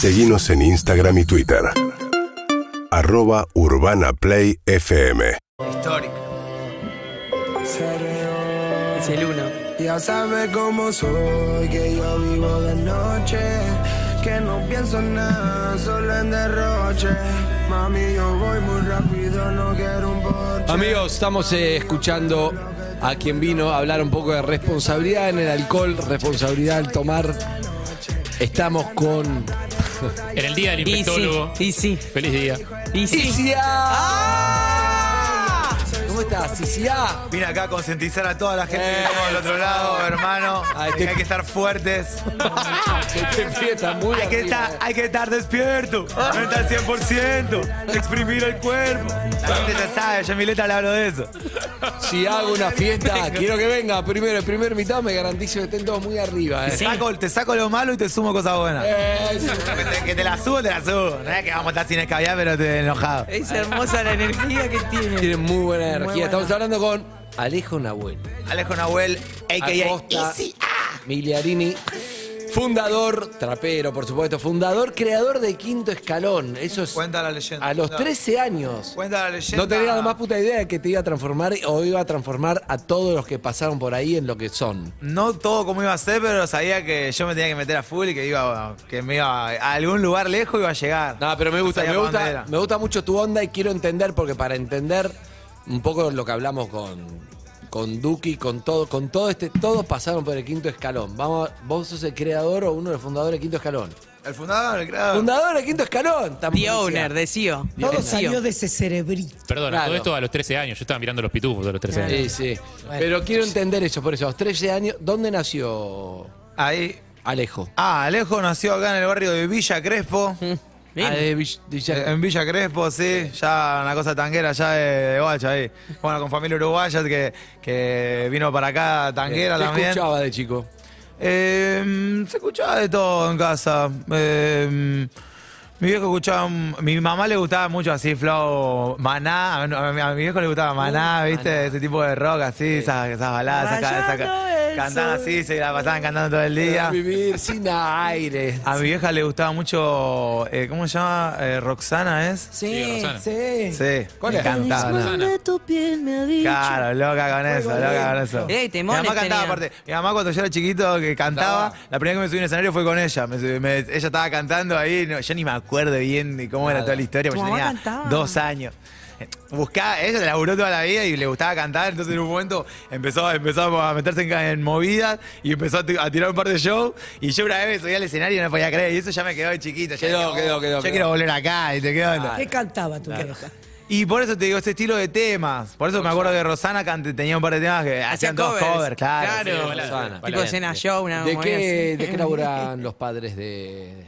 Seguimos en Instagram y Twitter. Arroba Urbana Play FM. Histórico. Es el uno. Ya sabe cómo soy, que yo vivo de noche, que no pienso en nada, solo en derroche. Mami, yo voy muy rápido, no quiero un boche. Amigos, estamos eh, escuchando a quien vino a hablar un poco de responsabilidad en el alcohol, responsabilidad al tomar. Estamos con En el día del Y sí, infectólogo. y sí, Feliz día. y sí. Isia. ¿Cómo estás, Isia? Vine acá a concientizar a toda la gente que Eh, estamos del otro lado, hermano. Ay, que te- hay que estar fuertes. Te fiesta muy Hay que, arriba, estar, eh. hay que estar despierto. No estar 100%. Exprimir el cuerpo. La gente ya sabe, yo en Mileta le hablo de eso. Si hago una fiesta, quiero que venga primero, el primer mitad, me garantizo que estén todos muy arriba. Te, Eh. saco, te saco lo malo y te sumo cosas buenas. Que te, que te la subo, te la subo. No es que vamos a estar sin escabiar, pero te enojado. Es hermosa la energía que tiene. Tienen muy buena energía. buena. Estamos hablando con Alejo Nahuel. Alejo Nahuel, a.k.a. Miliarini, fundador, trapero, por supuesto, fundador, creador de Quinto Escalón. Eso es Cuenta la leyenda. a los Cuenta- 13 años. Cuenta la leyenda. No tenía la más puta idea de que te iba a transformar o iba a transformar a todos los que pasaron por ahí en lo que son. No todo como iba a ser, pero sabía que yo me tenía que meter a full y que iba que me iba a algún lugar lejos iba a llegar. No, pero me gusta, me gusta mucho tu onda y quiero entender, porque para entender un poco lo que hablamos con, con Duki, con todo, con todo este, todos pasaron por el quinto escalón. Vamos, vos sos el creador o uno de los fundadores del quinto escalón. El fundador, el creador. Fundador del quinto escalón. The owner, de CEO. Todo De salió CEO. de ese cerebrito. Perdón, Claro. todo esto a los 13 años. Yo estaba mirando los pitufos a los 13 años. Sí, sí. Pero quiero entender eso, por eso, a los 13 años, ¿dónde nació Ahí. Alejo? Ah, Alejo nació acá en el barrio de Villa Crespo. Ah, de Vill- Villa- Eh, En Villa Crespo, sí, ya una cosa tanguera ya de, de Guacha ahí. Bueno, con familia uruguaya que, que vino para acá, tanguera ¿Qué también. escuchaba de chico? Eh, se escuchaba de todo en casa. Eh, mi viejo escuchaba, mi mamá le gustaba mucho así, flow, maná, a mi, a mi viejo le gustaba maná, ¿viste? Maná. Ese tipo de rock así, esas, esas baladas, esas, el cantaban así, se la pasaban cantando todo el día. Vivir sin aire. A mi vieja le gustaba mucho, eh, ¿cómo se llama? Eh, Roxana, ¿es? Sí, sí. Sí, ¿Cuál es? De tu piel me ha dicho. Claro, loca con eso, loca con eso. Eh, mi mamá cantaba tenía. aparte. Mi mamá cuando yo era chiquito que cantaba, Cantaba. la primera vez que me subí en escenario fue con ella. Me- ella estaba cantando ahí, no, yo ni me acuerdo bien de cómo era toda la historia, porque ¿Tu yo tenía cantaba? dos años. Buscaba, ella se laburó toda la vida y le gustaba cantar, entonces en un momento empezó, empezó a meterse en, en movidas y empezó a, ti- a tirar un par de shows y yo una vez me subí al escenario y no podía creer y eso ya me quedó de chiquito. ya Quedó, quedó, oh, quedó, Yo quedó. quiero volver acá y te quedo. ¿Qué cantaba tu vieja? Y por eso te digo, ese estilo de temas. Por eso me acuerdo que Rosana cante- tenía un par de temas que hacían todos covers. covers, claro. Claro. Sí, Rosana. Tipo escena show, una ¿De qué, así. ¿De qué laburan los padres de,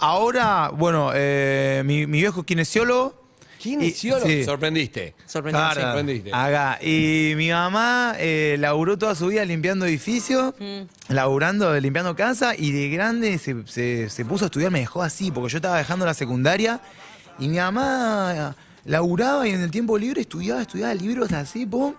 ahora, bueno, eh, mi, mi viejo es kinesiólogo. Kinesiólogo. Y- sí. Sorprendiste. Sorprendente. Claro, sorprendiste. acá. Y mi mamá eh, laburó toda su vida limpiando edificios, laburando, limpiando casa, y de grande se, se- se puso a estudiar, me dejó así, porque yo estaba dejando la secundaria, y mi mamá laburaba y en el tiempo libre estudiaba, estudiaba libros así, pum.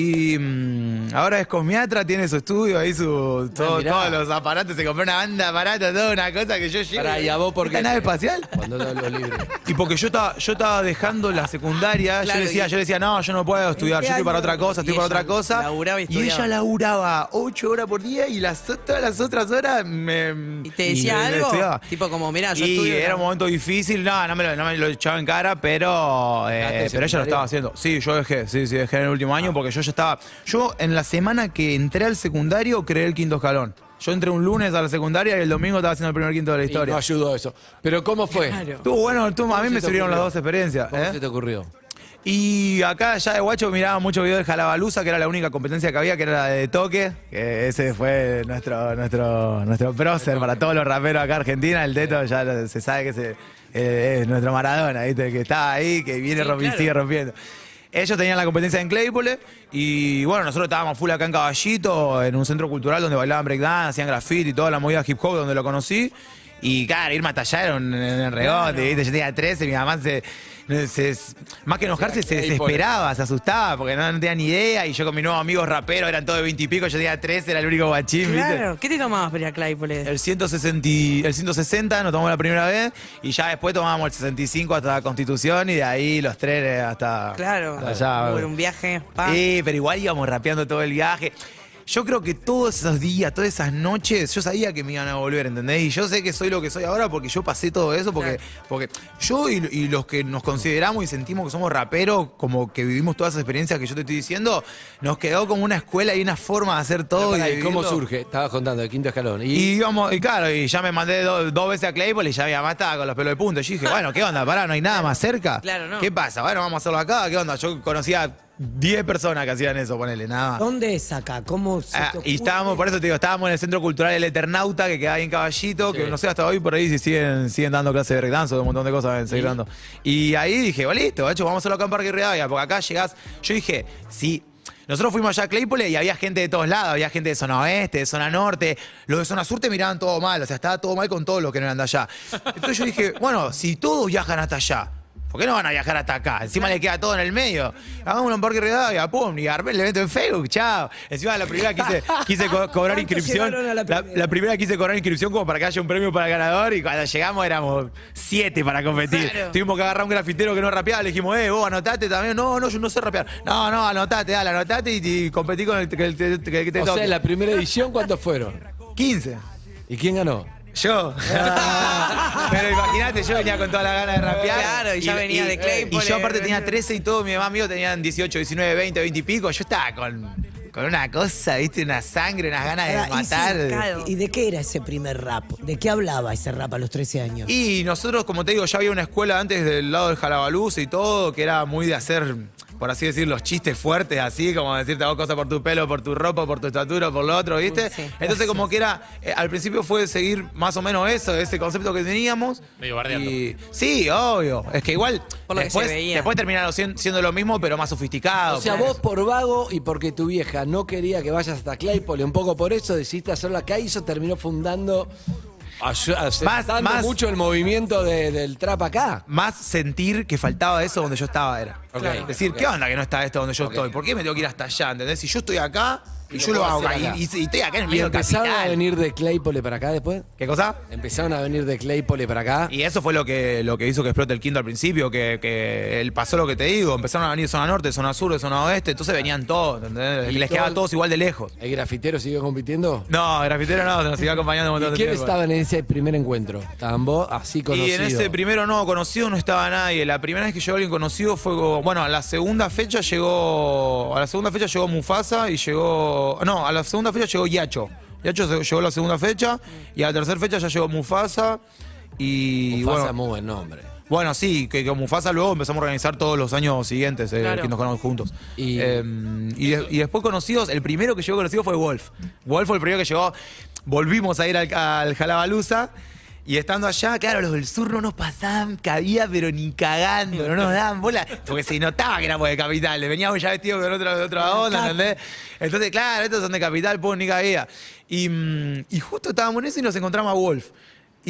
Y mm, ahora es cosmiatra, tiene su estudio ahí, su, todo- mirá. todos los aparatos, se compró una banda de aparatos, toda una cosa que yo llevo. Pará, ¿y a vos por ¿Esta qué? nave espacial? Cuando lo, lo libre. Y porque yo estaba, yo estaba dejando la secundaria, Claro, yo decía, y- yo decía, no, yo no puedo estudiar, yo estoy para otra cosa, estoy Y para ella otra cosa. laburaba y estudiaba. ella laburaba ocho horas por día y las, todas las otras horas me. ¿Y te decía me- algo? estudiaba. Tipo como, mirá, yo y estudio... era un momento difícil, no, no me lo, no me lo echaba en cara, pero, eh, ¿Dejaste pero ella lo estaba haciendo. Sí, yo dejé, sí, sí, dejé en el último año porque yo ya estaba. Yo en la semana que entré al secundario creé el quinto escalón. Yo entré un lunes a la secundaria y el domingo estaba haciendo el primer quinto de la Y historia. no ayudó eso. Pero ¿cómo fue? Claro. Bueno, estuvo- a mí me sirvieron las dos experiencias. ¿Cómo ¿eh? se te ocurrió? Y acá ya de guacho miraba muchos videos de Jalabalusa, que era la única competencia que había, que era la de toque, que ese fue nuestro, nuestro, nuestro prócer para todos los raperos acá en Argentina, el Teto ya se sabe que eh, es nuestro Maradona, ¿viste? que está ahí, que viene Sí, claro. sigue rompiendo. Ellos tenían la competencia en Claypole y bueno, nosotros estábamos full acá en Caballito, en un centro cultural donde bailaban breakdance, hacían graffiti y toda la movida hip hop donde lo conocí. Y claro, era un, un regote, ¿viste? Yo tenía 13, mi mamá se. se- más que enojarse, se desesperaba, se asustaba, porque no, no tenía ni idea. Y yo con mis nuevos amigos raperos eran todos de 20 y pico, yo tenía 13, era el único guachín, ¿viste? Claro. ¿Qué te tomabas para ir a Claypole? El 160, y- el 160 nos tomamos la primera vez y ya después tomábamos el 65 hasta Constitución y de ahí los trenes hasta, Claro. hasta allá. Por un viaje. pa. Sí, pero igual íbamos rapeando todo el viaje. Yo creo que todos esos días, todas esas noches, yo sabía que me iban a volver, ¿entendés? Y yo sé que soy lo que soy ahora porque yo pasé todo eso, porque, porque yo y, y los que nos consideramos y sentimos que somos raperos, como que vivimos todas esas experiencias que yo te estoy diciendo, nos quedó como una escuela y una forma de hacer todo. Pará, y ¿y de ¿Cómo surge? Estabas contando de quinto escalón. Y, Y íbamos, y claro, y ya me mandé do- dos veces a Claypole y ya mamá estaba con los pelos de punta. Y yo dije, bueno, ¿qué onda? Pará, no hay nada más cerca. Claro, no. ¿Qué pasa? Bueno, vamos a hacerlo acá. ¿Qué onda? Yo conocía 10 personas que hacían eso, ponele, nada. ¿Dónde es acá? ¿Cómo se Ah, te y estábamos, por eso te digo, estábamos en el Centro Cultural El Eternauta, que queda ahí en Caballito, que no sé hasta hoy por ahí si siguen, siguen dando clases de breakdance o de un montón de cosas deben seguir dando. Y ahí dije, bueno, listo, hecho, vamos a hacerlo acá en Parque Rivadavia, porque acá llegás. Yo dije, sí. Nosotros fuimos allá a Claypole y había gente de todos lados, había gente de zona oeste, de zona norte. Los de zona sur te miraban todo mal, o sea, estaba todo mal con todos los que no eran de allá. Entonces yo dije, bueno, si todos viajan hasta allá, ¿Por qué no van a viajar hasta acá? Encima le queda todo en el medio. Hagámoslo en Parque Rivadavia, pum, y armé el evento en Facebook, chao. Encima la primera quise, quise co- cobrar ¿Cuántos inscripción. la La, primera? la primera quise cobrar inscripción como para que haya un premio para el ganador y cuando llegamos éramos siete para competir. Claro. Tuvimos que agarrar un grafitero que no rapeaba, le dijimos, eh, vos anotate también. No, no, yo no sé rapear. No, no, anotate, dale, anotate y, y competí con el que, el- el- el que te o toque. sea, en la primera edición, ¿cuántos fueron? 15. ¿Y quién ganó? Yo. Pero imagínate, yo venía con toda la gana de rapear. Claro, y ya venía de Claypole. Y yo aparte tenía 13 y todo, mi mamá mío tenían 18, 19, 20, 20 y pico. Yo estaba con, con una cosa, viste, una sangre, unas ganas de ¿y matar. ¿Y de qué era ese primer rap? ¿De qué hablaba ese rap a los 13 años? Y nosotros, como te digo, ya había una escuela antes del lado del Jalabaluz y todo, que era muy de hacer, por así decir, los chistes fuertes, así, como decirte hago cosas por tu pelo, por tu ropa, por tu estatura, por lo otro, ¿viste? Sí. Entonces, como que era, eh, al principio fue seguir más o menos eso, ese concepto que teníamos. Medio bardeando. Y- sí, obvio. Es que igual, Por lo que después, se veía. después terminaron sien- siendo lo mismo, pero más sofisticado. O sea, vos por vago y porque tu vieja no quería que vayas hasta Claypole, un poco por eso decidiste hacerlo acá y eso terminó fundando, ayu- aceptando más- mucho el movimiento de- del trap acá. más sentir que faltaba eso donde yo estaba era. Ok. Claro. Decir, ¿qué onda que no está esto donde yo estoy? ¿Por qué me tengo que ir hasta allá? ¿Entendés? Si yo estoy acá y, Y lo yo lo hago acá, y, y- y estoy acá en el ¿Y medio empezaron capital. a venir de Claypole para acá después? ¿Qué cosa? Empezaron a venir de Claypole para acá. Y eso fue lo que, lo que hizo que explote el quinto al principio, que, que él pasó lo que te digo, empezaron a venir de zona norte, de zona sur, de zona oeste, entonces venían todos, ¿entendés? Y Les quedaba todo- todos igual de lejos. ¿El grafitero siguió compitiendo? No, grafitero no, se nos iba acompañando un montón ¿Y de quién tiempo. estaba en ese primer encuentro? ¿Estaban vos así Y conocido? en ese primero no conocido no estaba nadie. La primera vez que llegó alguien conocido fue, bueno, a la segunda fecha llegó, a la segunda fecha llegó Mufasa y llegó, no, a la segunda fecha llegó Yacho. Yacho se- llegó a la segunda fecha y a la tercera fecha ya llegó Mufasa y Mufasa, bueno, muy buen nombre. bueno, sí, que con Mufasa luego empezamos a organizar todos los años siguientes eh, Claro. que nos conocemos juntos. Y- Eh, y, de- y después conocidos, el primero que llegó conocido fue Wolf. Wolf fue el primero que llegó. Volvimos a ir al, al Jalabaluza. Y estando allá, claro, los del sur no nos pasaban cabía, pero ni cagando, no nos daban bola, porque se notaba que éramos de capital, veníamos ya vestidos con otra, de otra onda, ¿entendés? Entonces, claro, estos son de capital, pues ni cabía. Y, mm, y justo estábamos en eso y nos encontramos a Wolf.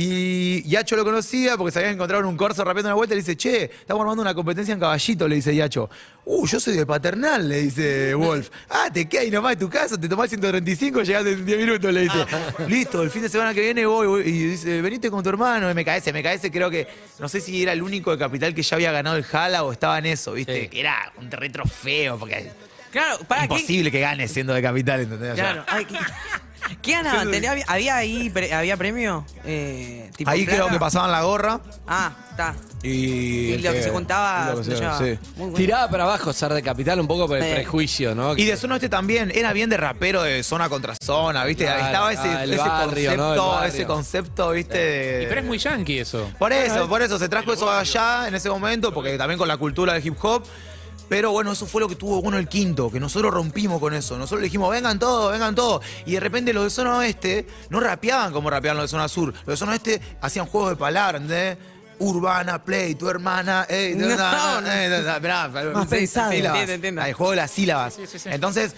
Y Yacho lo conocía porque se habían encontrado en un corso rapeando una vuelta y le dice, che, estamos armando una competencia en caballito, le dice Yacho. Uh, yo soy de paternal, le dice Wolf. Ah, te quedas ahí nomás de tu casa, te tomás 135, llegás en 10 minutos, le dice. Listo, el fin de semana que viene voy, voy". Y dice, venite con tu hermano, MKS. MKS creo que, no sé si era el único de Capital que ya había ganado el Jala o estaba en eso, ¿viste? Sí. Que era un retro feo, porque Claro, para ¿qué- imposible que gane siendo de Capital, ¿entendés? Claro. Ay, ¿qué, ¿qué ganaban? ¿Tenía- había, ahí pre- había premio? Eh, tipo Ahí creo que pasaban la gorra Ah, está. y... Y el lo que se juntaba, y lo que se llevaba. sí. Muy bueno. Tiraba para abajo ser de capital un poco por el Sí. prejuicio, ¿no? Y de zona este también, era bien de rapero de zona contra zona, ¿viste? Claro, Estaba ese, ah, el ese barrio, ¿no? concepto, El barrio. ese concepto, ¿viste? de- Y pero es muy yankee eso. Por eso, por eso, se trajo eso allá en ese momento, porque también con la cultura del hip hop. Pero bueno, eso fue lo que tuvo bueno el quinto, que nosotros rompimos con eso. Nosotros le dijimos, vengan todos, vengan todos. Y de repente los de zona oeste no rapeaban como rapeaban los de zona sur. Los de zona oeste hacían juegos de palabras, ¿entendés? Urbana, play, tu hermana, ey, No, no, no. Hay juego de las sílabas. Entonces,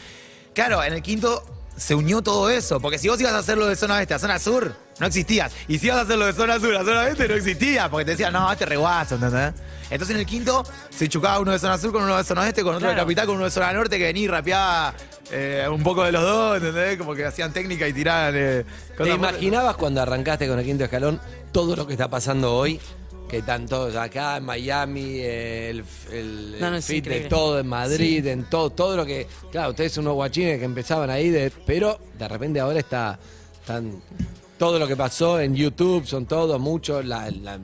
claro, en el quinto se unió todo eso. Porque si vos ibas a hacerlo de zona oeste a zona sur, no existías. Y si ibas a hacerlo de zona sur a zona oeste, no existía. Porque te decían, no, este reguazo, ¿entendés? Entonces en el quinto se chocaba uno de zona sur con uno de zona oeste, con otro de Claro. capital, con uno de zona norte que venía y rapeaba eh, un poco de los dos, ¿entendés? Como que hacían técnica y tiraban. eh, ¿Te imaginabas cuando arrancaste con el quinto escalón todo lo que está pasando hoy? Que están todos acá en Miami, el, el, No, no, el fit de todo en Madrid, en todo, todo lo que. Claro, ustedes son unos guachines que empezaban ahí, de, pero de repente ahora está. Están, todo lo que pasó en YouTube, son todos, muchos, la, la,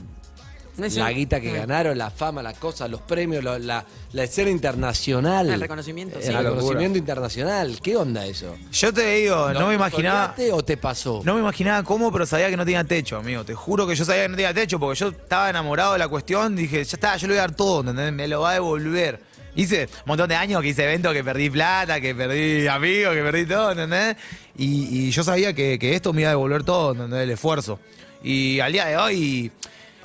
la guita que ganaron, la fama, las cosas, los premios, lo- la, la escena internacional. El reconocimiento, El sí. reconocimiento internacional. ¿Qué onda eso? Yo te digo, no, me imaginaba. ¿Soñaste o te pasó? No me imaginaba cómo, pero sabía que no tenía techo, amigo. Te juro que yo sabía que no tenía techo porque yo estaba enamorado de la cuestión. Dije, ya está, yo le voy a dar todo, ¿entendés? Me lo va a devolver. Hice un montón de años que hice eventos que perdí plata, que perdí amigos, que perdí todo, ¿entendés? Y, y yo sabía que, que esto me iba a devolver todo, ¿entendés? El esfuerzo. Y al día de hoy,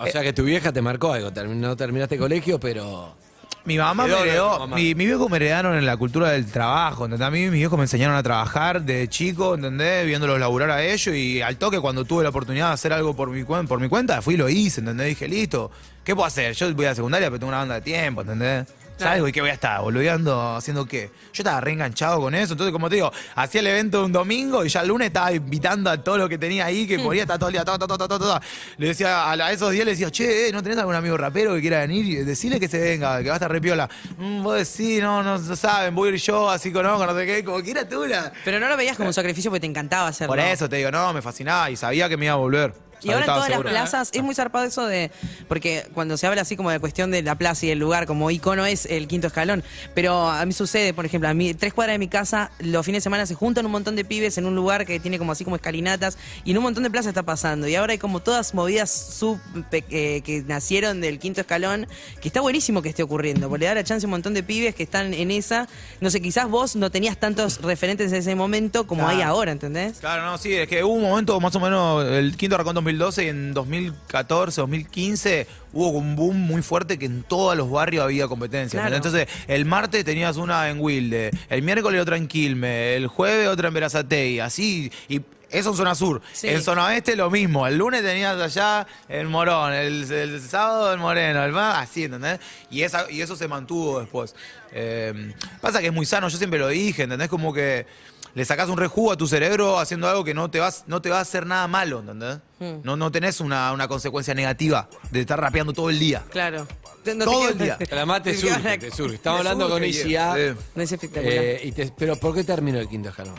O sea que tu vieja te marcó algo. No terminaste colegio, pero. Mi mamá me heredó, mamá. mi, mi viejo me heredaron en la cultura del trabajo, ¿entendés? A mí mis viejos me enseñaron a trabajar de chico, ¿entendés? Viéndolos laburar a ellos y al toque cuando tuve la oportunidad de hacer algo por mi, cuen- por mi cuenta, fui y lo hice, ¿entendés? Dije, listo, ¿qué puedo hacer? Yo voy a la secundaria, pero tengo una banda de tiempo, ¿entendés? ¿Sabes? ¿Y qué voy a estar? ¿Boludeando? ¿Haciendo qué? Yo estaba reenganchado con eso. Entonces, como te digo, hacía el evento un domingo y ya el lunes estaba invitando a todo lo que tenía ahí, que podía estar todo el día. ta, ta, ta. Le decía a, la- a esos días, le decía, che, eh, ¿no tenés algún amigo rapero que quiera venir? Y decirle que se venga, que va a estar re piola. Mm, vos decís, no, no, saben, voy a ir yo, así conozco, no sé qué, como quiera tú. la- Pero no lo veías como un sacrificio porque te encantaba hacerlo. Por eso te digo, no, me fascinaba y sabía que me iba a volver. Y ahora en todas las plazas es muy zarpado eso de. Porque cuando se habla así como de cuestión de la plaza y el lugar como icono es el quinto escalón. Pero a mí sucede, por ejemplo, a mí, tres cuadras de mi casa, los fines de semana se juntan un montón de pibes en un lugar que tiene como así como escalinatas y en un montón de plazas está pasando. Y ahora hay como todas movidas sub eh, que nacieron del quinto escalón, que está buenísimo que esté ocurriendo, porque le da la chance a un montón de pibes que están en esa. No sé, quizás vos no tenías tantos referentes en ese momento como hay ahora, ¿entendés? Claro, no, sí, es que hubo un momento más o menos, el quinto arrancó en 2012 y en 2014, 2015 hubo un boom muy fuerte que en todos los barrios había competencia. Claro. Entonces, el martes tenías una en Wilde, el miércoles otra en Quilme, el jueves otra en Verazatei, así, y eso en zona sur. Sí. En zona oeste lo mismo. El lunes tenías allá en Morón, el, el sábado en Moreno, el más, así, ¿entendés? Y, esa, y eso se mantuvo después. Eh, pasa que es muy sano, yo siempre lo dije, ¿entendés? Como que le sacás un rejugo a tu cerebro haciendo algo que no te, vas, no te va a hacer nada malo, ¿entendés? Hmm. No, no tenés una, una consecuencia negativa de estar rapeando todo el día. Claro. No Todo el día. Además te surge, te surge. Estamos hablando con surge, ICA. sí. No es espectacular. eh, y te- pero ¿por qué terminó el quinto escalón?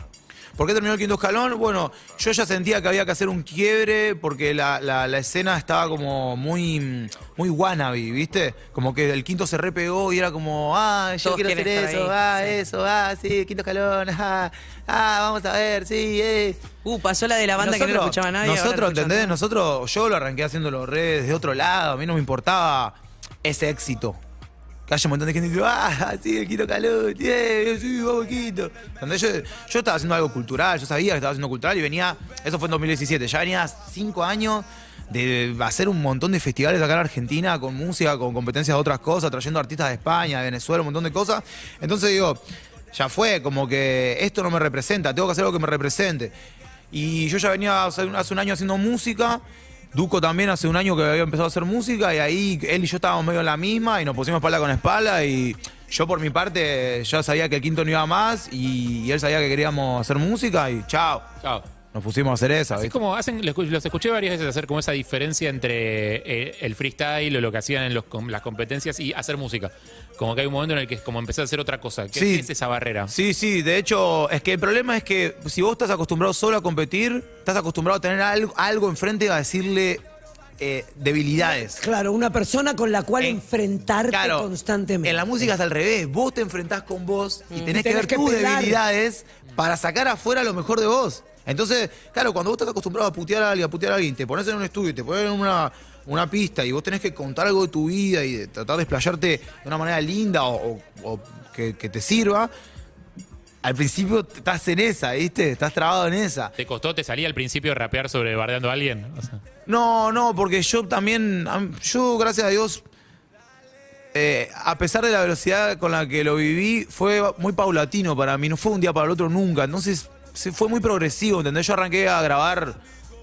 ¿Por qué terminó el quinto escalón? Bueno, yo ya sentía que había que hacer un quiebre porque la, la- la escena estaba como muy, muy wannabe, ¿viste? Como que el quinto se repegó y era como, ah, yo Todos quiero hacer eso, ah, sí. eso, ah, sí, quinto escalón, ah, ah, vamos a ver, sí, eh. Uh, pasó la de la banda que no lo escuchaba nadie. Nosotros, ¿entendés? Nosotros, yo lo arranqué haciéndolo redes de otro lado, a mí no me importaba ese éxito. Que haya un montón de gente que dice, ah, sí, el Quito Calón, yeah, sí, vamos Quito. Entendés? Yo, yo estaba haciendo algo cultural, yo sabía que estaba haciendo cultural y venía, eso fue en 2017, ya venía cinco años de hacer un montón de festivales acá en Argentina con música, con competencias de otras cosas, trayendo artistas de España, de Venezuela, un montón de cosas. Entonces digo, ya fue, como que esto no me representa, tengo que hacer algo que me represente. Y yo ya venía hace un año haciendo música. Duco también hace un año que había empezado a hacer música y ahí él y yo estábamos medio en la misma y nos pusimos espalda con espalda y yo por mi parte ya sabía que el quinto no iba más y, y él sabía que queríamos hacer música y chao, Chao. Nos pusimos a hacer esa. Así ¿viste? como hacen, los los escuché varias veces hacer como esa diferencia entre eh, el freestyle o lo que hacían en los las competencias y hacer música. Como que hay un momento en el que es como empezar a hacer otra cosa. ¿Qué, Sí. es esa barrera? Sí, sí, de hecho, es que el problema es que si vos estás acostumbrado solo a competir, estás acostumbrado a tener algo, algo enfrente a decirle eh, debilidades. Claro, una persona con la cual En- enfrentarte Claro, constantemente. En la música es al revés. Vos te enfrentás con vos y tenés, que Tenés ver que tus pelar. debilidades para sacar afuera lo mejor de vos. Entonces, claro, cuando vos estás acostumbrado a putear a alguien, a putear a alguien, te pones en un estudio, te pones en una, una pista y vos tenés que contar algo de tu vida y de tratar de explayarte de una manera linda o, o- o que, que te sirva. Al principio estás en esa, ¿viste? Estás trabado en esa. ¿Te costó, te salía al principio rapear sobre bardeando a alguien? O sea, No, no, porque yo también, am- yo gracias a Dios, eh, a pesar de la velocidad con la que lo viví, fue muy paulatino para mí, no fue un día para el otro nunca. Entonces, fue muy progresivo, ¿entendés? Yo arranqué a grabar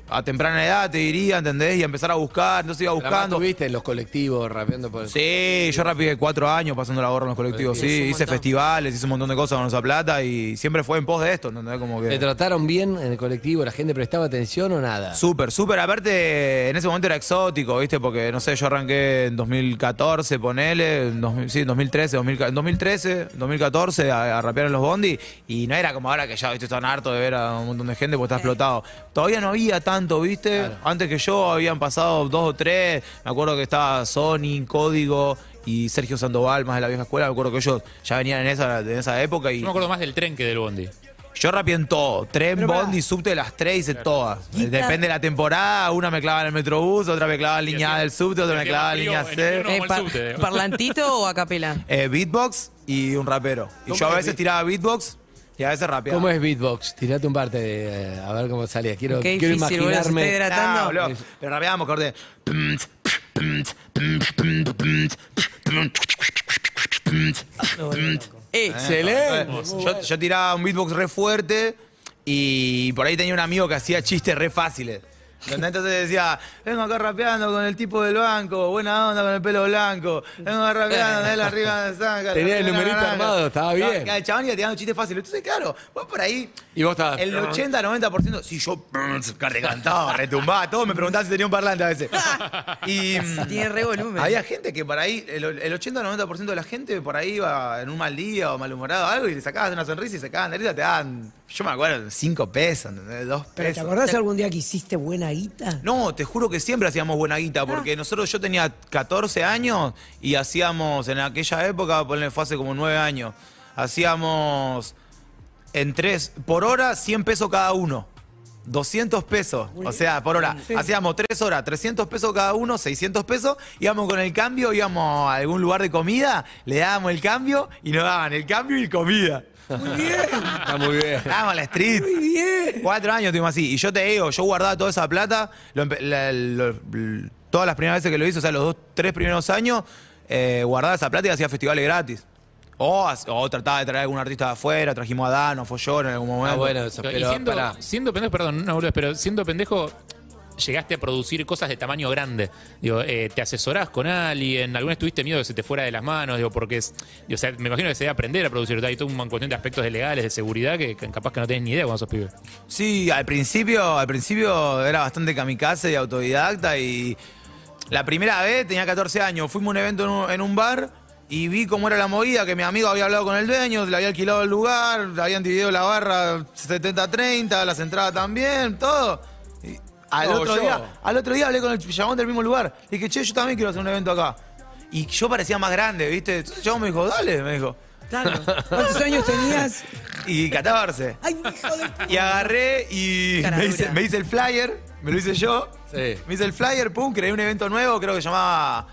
a temprana edad, te diría, ¿entendés? Y a empezar a buscar, entonces iba Buscando. buscando. ¿Viste en los colectivos rapeando por el Sí, yo rapé cuatro años pasando la gorra en los colectivos, sí, hice festivales, hice un montón de cosas con esa plata y siempre fue en pos de esto, ¿entendés? Como ¿Te que... trataron bien en el colectivo? ¿La gente prestaba atención o nada? Súper, súper. Aparte, en ese momento era exótico, ¿viste? Porque, no sé, yo arranqué en 2014, ponele, en 2000 sí, en 2013, 2000 en 2013, 2014 a, a rapear en los bondi y no era como ahora que ya, ¿viste? Están harto de ver a un montón de gente porque está explotado. Todavía no había tanto, ¿viste? Antes que yo habían pasado dos o tres. Me acuerdo que estaba Sony, Código y Sergio Sandoval, más de la vieja escuela. Me acuerdo que ellos ya venían en esa, en esa época y Yo me acuerdo más del tren que del bondi. yo rapeé en todo. Tren, Pero pará. bondi, subte, las tres hice todas. Depende de la temporada. Una me clavaba en el metrobús, otra me clavaba en línea del subte, otra me clavaba en línea C. Eh, pa- subte. ¿Parlantito o a capela? Eh, beatbox y un rapero. Y ¿Cómo yo a es veces tiraba beatbox y a veces rapeaba. ¿Cómo es beatbox? Tirate un parte de, eh, a ver cómo salía. Quiero, Qué quiero difícil, boludo, se imaginarme. hidratando. Ah, boludo. Pero rapeábamos, acordé. Eh, Excelente. Yo, yo tiraba un beatbox re fuerte y por ahí tenía un amigo que hacía chistes re fáciles. ¿Entendés? Entonces decía, vengo acá rapeando con el tipo del banco, buena onda con el pelo blanco, vengo acá rapeando de él arriba de Zanga. Tenía el numerito armado, estaba bien. El chabón iba tirando chistes fáciles. Entonces, claro, vos por ahí, Y vos estabas. el 80-90%, si yo te cantaba, retumbaba, todos me preguntaban si tenía un parlante a veces. Y mm, tiene re volumen. había gente que por ahí, el, el 80-90% de la gente por ahí iba en un mal día o malhumorado o algo y le sacabas una sonrisa y se cagan de risa, te daban, yo me acuerdo, 5 pesos, ¿entendés? 2 ¿Pero te pesos. acordás algún día que hiciste buena guita? No, te juro que siempre hacíamos buena guita, porque nosotros yo tenía 14 años y hacíamos, en aquella época, ponle, fue hace como 9 años, hacíamos en 3, por hora 100 pesos cada uno. 200 pesos, o sea, por hora. Hacíamos 3 horas, 300 pesos cada uno, 600 pesos. Íbamos con el cambio, íbamos a algún lugar de comida, le dábamos el cambio y nos daban el cambio y comida. Está muy bien. Estábamos a la street. Muy bien. Cuatro años tuvimos así. Y yo te digo, yo guardaba toda esa plata, lo empe- la- lo- l- todas las primeras veces que lo hice, o sea, los dos, tres primeros años, eh, guardaba esa plata y hacía festivales gratis. O, trataba de traer algún artista de afuera, trajimos a Dano, Follón en algún momento. Ah, bueno, eso, y pero siendo, pará. siendo pendejo, perdón, no pero siendo pendejo, llegaste a producir cosas de tamaño grande. Digo, eh, ¿te asesorás con alguien? ¿Alguna vez tuviste miedo de que se te fuera de las manos? Digo, porque es. digo, o sea, me imagino que se debe aprender a producir. Hay todo un cuestión de aspectos legales, de seguridad, que, capaz que no tenés ni idea cuando sos pibe. Sí, al principio, al principio era bastante kamikaze y autodidacta y la primera vez tenía 14 años, fuimos a un evento en un, bar y vi cómo era la movida, que mi amigo había hablado con el dueño, le había alquilado el lugar, habían dividido la barra 70-30, las entradas también, todo. Al, No, otro yo. día, al otro día hablé con el chabón del mismo lugar. Le dije, che, yo también quiero hacer un evento acá. Y yo parecía más grande, ¿viste? Entonces el chabón me dijo, dale, me dijo. Claro. ¿Cuántos años tenías? Y 14. Ay, hijo de puta. Y agarré y me hice, me hice el flyer, me lo hice yo. Sí. Me hice el flyer, pum, creé un evento nuevo, creo que llamaba.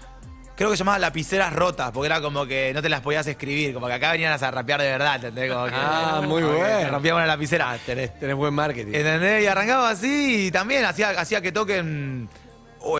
Creo que llamaba Lapiceras Rotas, porque era como que no te las podías escribir, como que acá venían a rapear de verdad, ¿entendés? Como que, Ah, muy bueno. te rompíamos la lapicera. Tenés, tenés buen marketing. ¿Entendés? Y arrancaba así y también hacía, hacía que toquen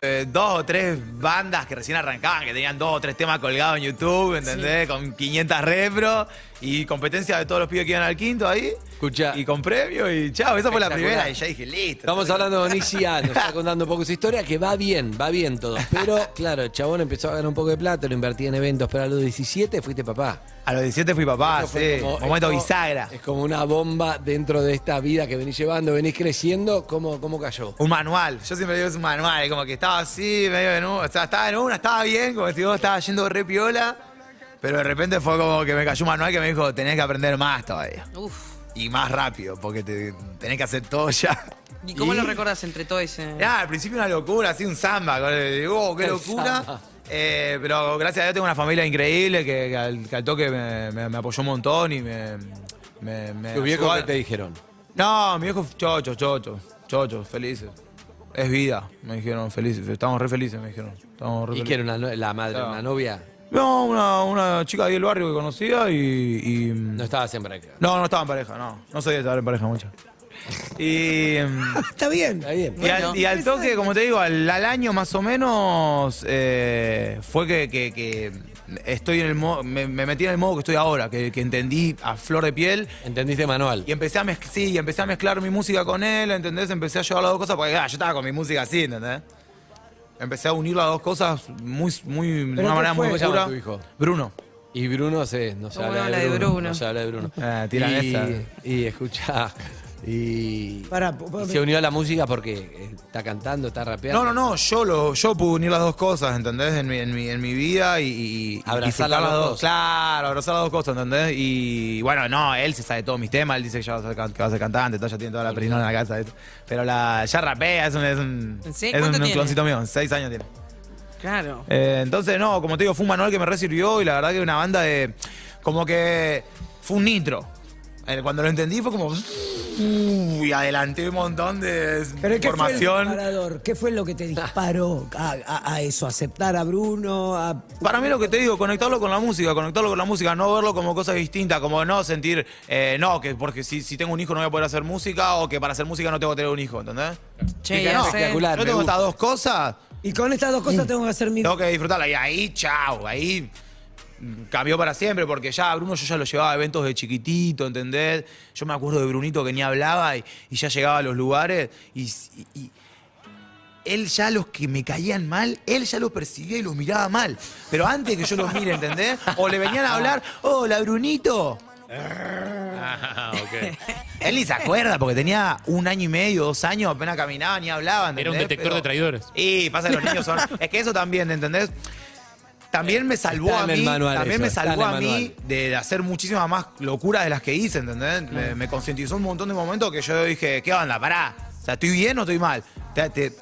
eh, dos o tres bandas que recién arrancaban, que tenían dos o tres temas colgados en YouTube, ¿entendés? Con 500 repro y competencia de todos los pibes que iban al quinto ahí. Escuchá. Y con premio y chao, esa fue la primera y ya dije, listo. Estamos hablando con Ixi A, nos está contando un poco su historia, que va bien, va bien todo. Pero, claro, el chabón empezó a ganar un poco de plata, lo invertía en eventos, pero a los 17 fuiste papá. A los 17 fui papá, Eso fue sí. como- Momento es como- bisagra. Es como una bomba dentro de esta vida que venís llevando, venís creciendo, ¿cómo, cómo cayó? Un manual, yo siempre digo es un manual, como que estaba así, medio en una, o sea, estaba en una, estaba bien, como si vos estaba yendo re piola, pero de repente fue como que me cayó un manual que me dijo, tenés que aprender más todavía. Uf. Y más rápido, porque te, tenés que hacer todo ya. ¿Y cómo lo recordás entre todo ese...? Nada, al principio una locura, así un samba, digo, oh, qué El locura. Eh, pero gracias a Dios tengo una familia increíble que, que al, que al toque me, me- me apoyó un montón y me... me, me ¿Tus viejos ayudó a- qué te dijeron? No, mi viejo, chocho, chocho, chocho, felices. Es vida, me dijeron, felices. Estamos re felices, me dijeron. Estamos re ¿Y felices. que era una, la madre, Claro. una novia? No, una, una chica ahí del barrio que conocía y... y- No estabas en pareja. no, no estaba en pareja, no. No soy de estar en pareja mucho. Y... mm, Está bien. Está bien. Y, al, y al toque, como te digo, al, al año más o menos, eh, fue que, que- que estoy en el modo, me, me metí en el modo que estoy ahora, que, que entendí a flor de piel. ¿Entendiste manual? Y empecé a mezc- sí, y empecé a mezclar mi música con él, ¿entendés? Empecé a llevar las dos cosas, porque ah, yo estaba con mi música así, ¿entendés? Empecé a unir las dos cosas muy, muy, de ¿Pero una manera muy pura. tu hijo? Bruno. Y Bruno se, no se ¿Cómo habla, de de Bruno. Bruno? No se habla de Bruno. Ah, tiran y, esa. y escucha. Y, Pará, y po- se unió a la música porque eh, está cantando, está rapeando. No, no, no, yo lo, yo pude unir las dos cosas, ¿entendés? En mi, en mi, en mi vida y, y- y Abrazar disfrutar las dos cosas. Claro, abrazar las dos cosas, ¿entendés? Y bueno, no, él se sabe todos mis temas, él dice que ya va a ser, can- que va a ser cantante, todo, ya tiene toda la perinola en la casa. Pero la, ya rapea, es un, es un, ¿Sí? es un, ¿Cuánto un tiene? cloncito mío, seis años tiene. Claro. Eh, entonces, no, como te digo, fue un manual que me resirvió y la verdad que una banda de. Como que fue un nitro. Eh, Cuando lo entendí fue como. Uy, adelanté un montón de Pero ¿qué fue información. disparador? ¿Qué fue lo que te disparó a, a- a eso? ¿Aceptar a Bruno? A... Para mí lo que te digo, conectarlo con la música, conectarlo con la música, no verlo como cosas distintas, como no sentir, eh, no, que porque si, si tengo un hijo no voy a poder hacer música o que para hacer música no tengo que tener un hijo, ¿entendés? Che, Y que no, espectacular. yo tengo estas dos cosas, Y con estas dos cosas tengo que hacer mi... tengo que disfrutarla y ahí, chao, ahí cambió para siempre, porque ya Bruno yo ya lo llevaba a eventos de chiquitito, ¿entendés? Yo me acuerdo de Brunito que ni hablaba y, y ya llegaba a los lugares y, y- y él ya los que me caían mal, él ya los percibía y los miraba mal. Pero antes que yo los mire, ¿entendés? O le venían a hablar, hola Brunito. Ah, ok. Él ni se acuerda porque tenía un año y medio, dos años, apenas caminaba ni hablaba. Era un ¿entendés? detector de traidores. Y pasa que los niños son. Es que eso también, ¿entendés? También me salvó Está a en el mí, manual también eso, me está salvó en el a mí manual. de hacer muchísimas más locuras de las que hice, ¿entendés? Me, me concientizó un montón de momentos que yo dije, ¿qué onda? Pará. O sea, ¿estoy bien o estoy mal? Te- te-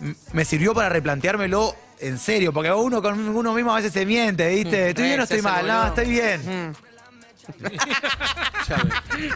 m- me sirvió para replanteármelo en serio, porque uno con uno mismo a veces se miente, ¿viste? ¿Estoy bien o estoy mal? No, estoy bien.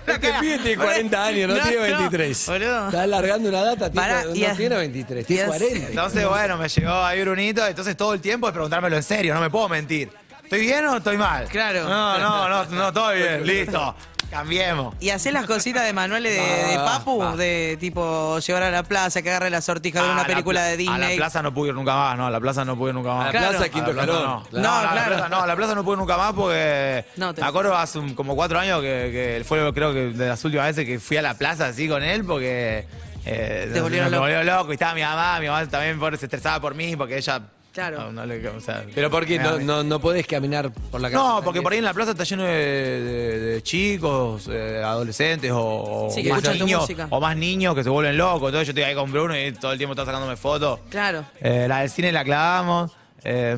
Es que pibe tiene 40 años, no, No, tiene no, 23. boludo. Está alargando una data, tiene, Pará, no y a- tiene 23, y tiene a- 40. Entonces, bueno, me llegó ahí Brunito, entonces todo el tiempo es preguntármelo en serio, no me puedo mentir. ¿Estoy bien o estoy mal? Claro. No, no, no, no estoy bien, listo. Cambiemos. Y hacer las cositas de manuales de, de Ah, Papu, ah. de tipo llevar a la plaza, que agarre la sortija de A una la película pla- de Disney. A la plaza no pude ir nunca más, no, a la plaza no pude nunca más. A la Claro. plaza Quinto Escalón. no. No, No, a la claro. plaza no, a la plaza no pude nunca más porque No, te- me acuerdo hace un- como cuatro años que, que fue creo que de las últimas veces que fui a la plaza así con él porque eh, Te volvieron me loco. volvió loco y estaba mi mamá, mi mamá también se estresaba por mí porque ella Claro. no, no le, o sea, Pero ¿por qué no, no, no podés caminar por la calle? No, porque por ahí en la plaza está lleno de, de- de chicos, eh, adolescentes o, o Sí, que más escuchan tu niños música. o más niños que se vuelven locos. Entonces yo estoy ahí con Bruno y todo el tiempo está sacándome fotos. Claro. Eh, la del cine la clavamos. eh,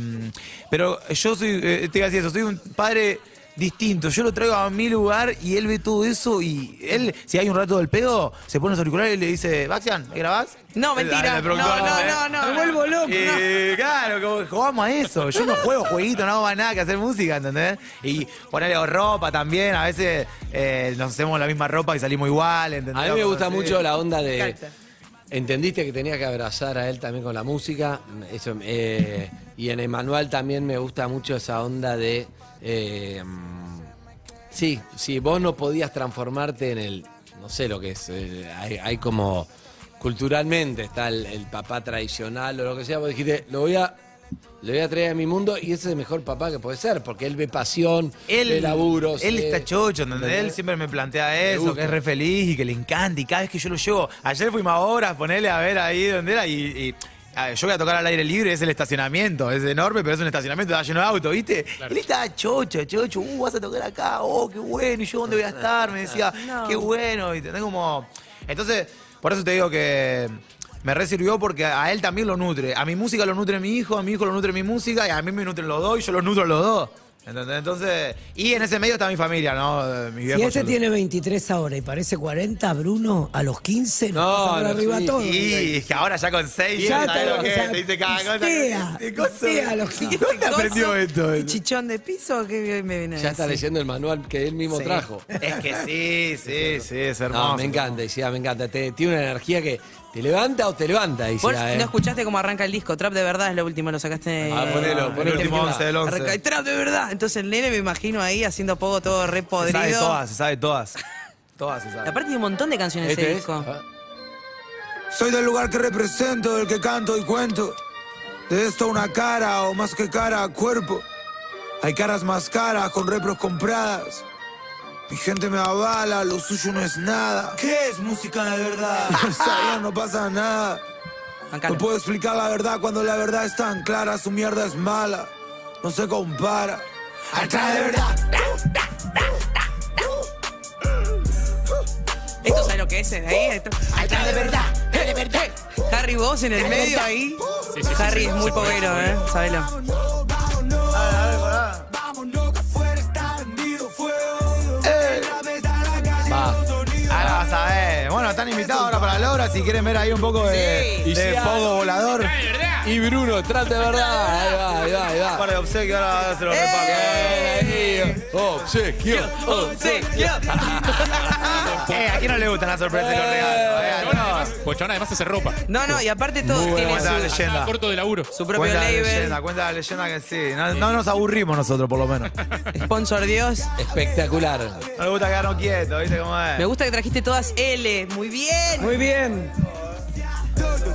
pero yo soy, eh, te iba a decir eso, soy un padre distinto. Yo lo traigo a mi lugar y él ve todo eso y él, si hay un rato del pedo, se pone los auriculares y le dice, Baxian, ¿me grabás? No, mentira. No, no, ¿eh? no, no. Me vuelvo loco. Y claro, como jugamos a eso. Yo no juego jueguito, no hago más nada que hacer música, ¿entendés? Y ponerle ropa también. A veces eh, nos hacemos la misma ropa y salimos igual, ¿entendés? A mí me gusta mucho la onda de. Entendiste que tenía que abrazar a él también con la música. Eso, eh, y en Emanuel también me gusta mucho esa onda de. eh, mm, sí, sí, vos no podías transformarte en el. No sé lo que es. eh, hay, hay como. Culturalmente está el, el papá tradicional o lo que sea. Vos dijiste, lo voy a. Le voy a traer a mi mundo y ese es el mejor papá que puede ser, porque él ve pasión, ve Él, laburos. él ve- está chocho, ¿entendés? Él siempre me plantea eso, que es re feliz y que le encanta. Y cada vez que yo lo llevo, ayer fuimos a horas, ponerle a ver ahí donde era y, y, a ver, yo voy a tocar al aire libre, es el estacionamiento, es enorme, pero es un estacionamiento, está lleno de autos, ¿viste? Él estaba chocho, chocho, uh, vas a tocar acá, oh, qué bueno, y yo dónde voy a estar, me decía, No. qué bueno, y tenés como... Entonces, por eso te digo que me re sirvió porque a él también lo nutre. A mi música lo nutre mi hijo, a mi hijo lo nutre mi música, y a mí me nutren los dos, y yo los nutro los dos. ¿Entendés? Entonces, y en ese medio está mi familia, ¿no? Eh, Mi Si viejo, este yo- tiene 23 ahora y parece 40, Bruno, a los 15 No, no, arriba sí, todo. Y es que ahora ya con seis, Ya ¿sabes te- lo que o sea? Te dice cada cosa. pistea, ¿Qué cosa? pistea los ¿Dónde ¿Qué aprendió esto? ¿Qué chichón de piso que me viene a Ya está leyendo el manual que él mismo Sí. trajo. Es que sí, sí, sí, es hermoso. No, me encanta, me encanta. Te- tiene una energía que te levanta o te levanta, Vos ¿eh? no escuchaste cómo arranca el disco. Trap de verdad es lo último, lo sacaste. Ah, ponelo, El ponelo. último 11 del 11. Arranca, Trap de verdad. Entonces el nene me imagino ahí haciendo poco todo re Se sabe podrido. todas, se sabe todas. Todas se saben. Aparte hay un montón de canciones ¿Este ese es? disco. Ah. Soy del lugar que represento, del que canto y cuento. De esto una cara o más que cara, cuerpo. Hay caras más caras con repros compradas. Mi gente me avala, lo suyo no es nada. ¿Qué es música de verdad? Sabía, no pasa nada. No puedo explicar la verdad cuando la verdad es tan clara, su mierda es mala, no se compara. Atrás de verdad. ¿Esto sabe lo que es? Ahí, esto. Atrás de verdad. de verdad. Harry, vos en el medio ahí. Sí, sí, sí, Harry sí, es muy sí, poguero, ¿eh? Sabelo. Obra si quieren ver ahí un poco de, Sí. de pogo volador. Y Bruno, trate de verdad. Ahí va, ahí va, ahí Un va. par de obsequios ahora se los Bien, ahí. Obsequio, obsequio. Eh, ¿a quién no le gustan las sorpresas y los regalos? Eh, además, pues además hace ropa. No, no, y aparte todo Muy tiene buena su, leyenda. Corto de laburo. su propio Cuenta la label. leyenda, cuenta la leyenda que sí. No, no nos aburrimos nosotros, por lo menos. Sponsor Dios. Espectacular. No le gusta quedarnos quietos, ¿viste cómo es? Me gusta que trajiste todas L. Muy bien. Muy bien.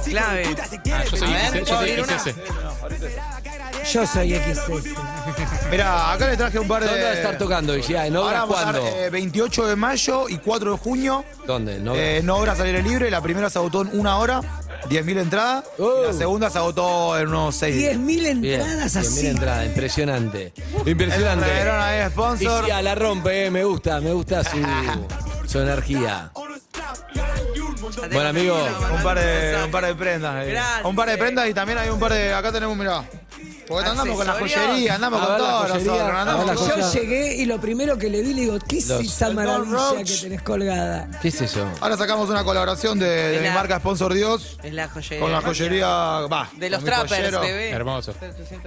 Clave. Ah, yo soy ver, XS, yo soy ¿puedo abrir XS. Yo soy XS. Mirá, acá le traje un par de. ¿Dónde va a estar tocando, Isia? ¿En Ahora obras vamos a cuándo? estar, eh, 28 de mayo y 4 de junio. ¿Dónde? ¿No? Eh, no obras al aire libre. La primera se agotó en una hora, 10.000 entradas. Oh. Y la segunda se agotó en unos 6 días. 10.000 Bien, entradas bien, así. bien entrada, impresionante. El Impresionante. ahí sponsor. Isia la rompe, eh, me gusta, me gusta su, su energía. Bueno, amigo, Un par de, un par de prendas. Un par de prendas y también hay un par de. Acá tenemos, mirá. Porque andamos con la joyería, andamos con todo joyería, nosotros. Andamos la con-. Yo llegué y lo primero que le vi le digo, ¿qué es Los- esa el Don maravilla Roach. que tenés colgada? ¿qué es eso? Ahora sacamos una colaboración de, mi la- marca Sponsor Dios Es la joyería. con la joyería. Va. De los con mi trappers, joyero. bebé. Hermoso.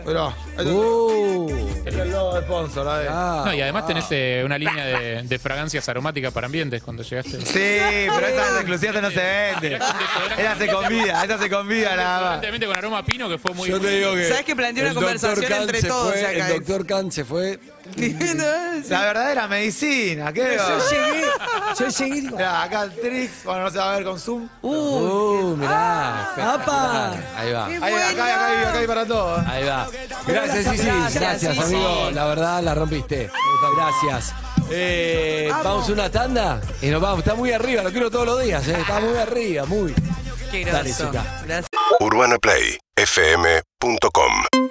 Mirá, este Uh, es el logo de sponsor. ahí. ah, No, y además tenés eh, una línea de, de fragancias aromáticas para ambientes cuando llegaste. Sí, pero esa exclusiva no se vende. Esa se convida, esa se convida nada más. Evidentemente con aroma pino que fue muy yo te digo que. ¿Sabes que planteé una el doctor conversación Khan entre se todos fue, acá? El doctor Khan se fue. La verdadera medicina, ¿qué va? Yo llegué, yo llegué y digo, Mirá, acá el Trix, bueno, no se va a ver con Zoom. Uh, mirá. espectacular. apa. Ahí va. Ahí, acá, hay, acá, hay, acá hay para todo. ¿eh? Ahí va. Gracias, Sisi. Gracias, Gracias, Sisi. amigo. La verdad, la rompiste. Gracias. Eh, vamos a una tanda y nos vamos. Está muy arriba, lo quiero todos los días. eh. Está muy arriba, muy. Qué Dale, groso. Zucca. Gracias. UrbanaPlayFM.com